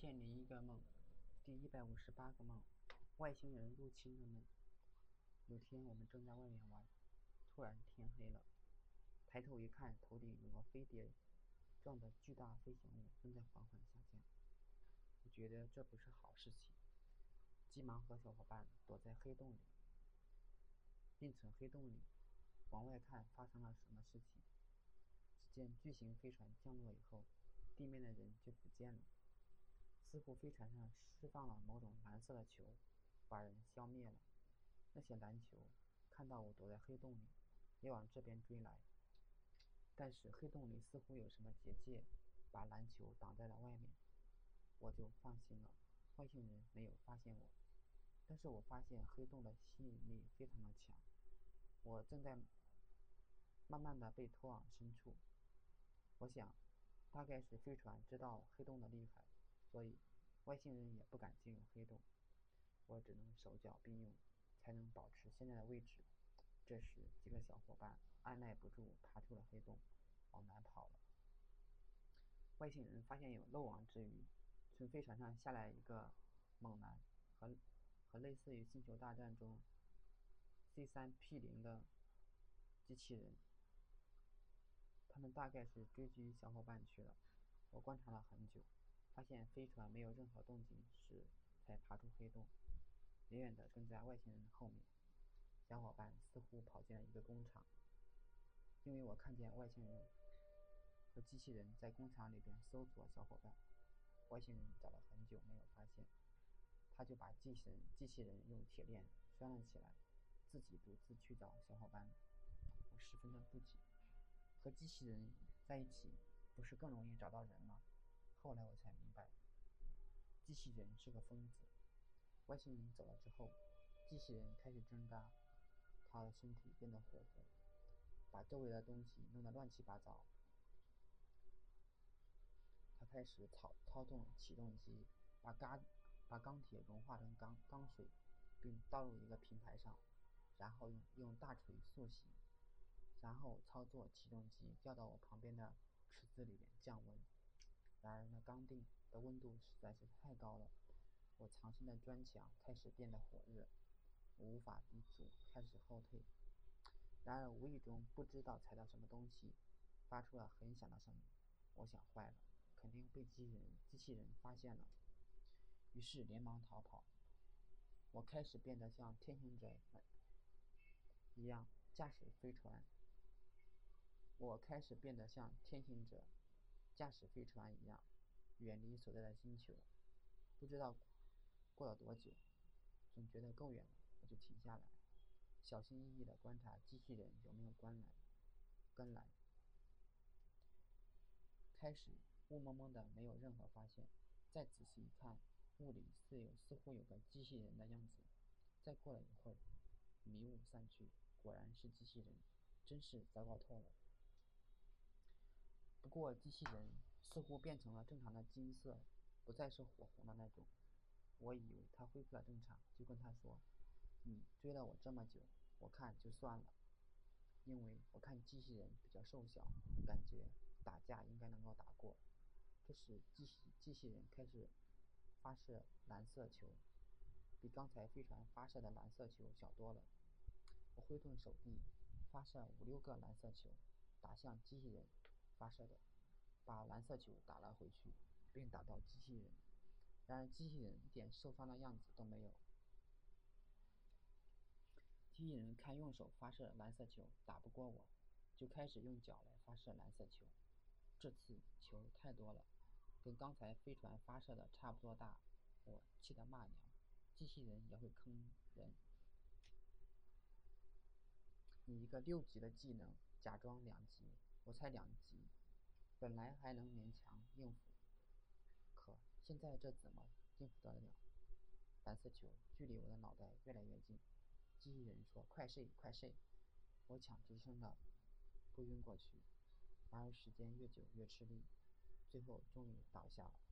千零一个梦，第一百五十八个梦，外星人入侵的梦。有天我们正在外面玩，突然天黑了，抬头一看，头顶有个飞碟状的巨大飞行物正在缓缓下降。我觉得这不是好事情，急忙和小伙伴躲在黑洞里，并从黑洞里往外看发生了什么事情。只见巨型飞船降落以后，地面的人就不见了。似乎飞船上释放了某种蓝色的球，把人消灭了。那些蓝球看到我躲在黑洞里，也往这边追来。但是黑洞里似乎有什么结界，把蓝球挡在了外面。我就放心了，外星人没有发现我。但是我发现黑洞的吸引力非常的强，我正在慢慢的被拖往深处。我想，大概是飞船知道黑洞的厉害。所以，外星人也不敢进入黑洞，我只能手脚并用，才能保持现在的位置。这时，几个小伙伴按耐不住，爬出了黑洞，往南跑了。外星人发现有漏网之鱼，从飞船上下来一个猛男，和和类似于《星球大战》中 C3P0 的机器人，他们大概是追击小伙伴去了。我观察了很久。发现飞船没有任何动静时，才爬出黑洞，远远地跟在外星人后面。小伙伴似乎跑进了一个工厂，因为我看见外星人和机器人在工厂里边搜索小伙伴。外星人找了很久没有发现，他就把机器人机器人用铁链拴了起来，自己独自去找小伙伴。我十分的不解，和机器人在一起不是更容易找到人吗？后来我才明白，机器人是个疯子。外星人走了之后，机器人开始挣扎，他的身体变得火红，把周围的东西弄得乱七八糟。他开始操操纵起重机，把钢把钢铁融化成钢钢水，并倒入一个平台上，然后用用大锤塑形，然后操作起重机掉到我旁边的池子里面降温。然而，那钢锭的温度实在是太高了，我藏身的砖墙开始变得火热，我无法抵阻，开始后退。然而，无意中不知道踩到什么东西，发出了很响的声音。我想，坏了，肯定被机器人机器人发现了，于是连忙逃跑。我开始变得像天行者一样驾驶飞船。我开始变得像天行者。驾驶飞船一样，远离所在的星球。不知道过了多久，总觉得够远了，我就停下来，小心翼翼地观察机器人有没有跟来。跟来。开始雾蒙蒙的，没有任何发现。再仔细一看，雾里似有似乎有个机器人的样子。再过了一会儿，迷雾散去，果然是机器人，真是糟糕透了。不过，机器人似乎变成了正常的金色，不再是火红的那种。我以为他恢复了正常，就跟他说：“你追了我这么久，我看就算了，因为我看机器人比较瘦小，感觉打架应该能够打过。”这时，机器机器人开始发射蓝色球，比刚才飞船发射的蓝色球小多了。我挥动手臂，发射五六个蓝色球，打向机器人。发射的，把蓝色球打了回去，并打到机器人。然而机器人一点受伤的样子都没有。机器人看用手发射蓝色球打不过我，就开始用脚来发射蓝色球。这次球太多了，跟刚才飞船发射的差不多大。我气得骂娘：机器人也会坑人！你一个六级的技能，假装两级。我才两级，本来还能勉强应付，可现在这怎么应付得了？蓝色球距离我的脑袋越来越近，机器人说：“快睡，快睡！”我抢直升的不晕过去，然而时间越久越吃力，最后终于倒下了。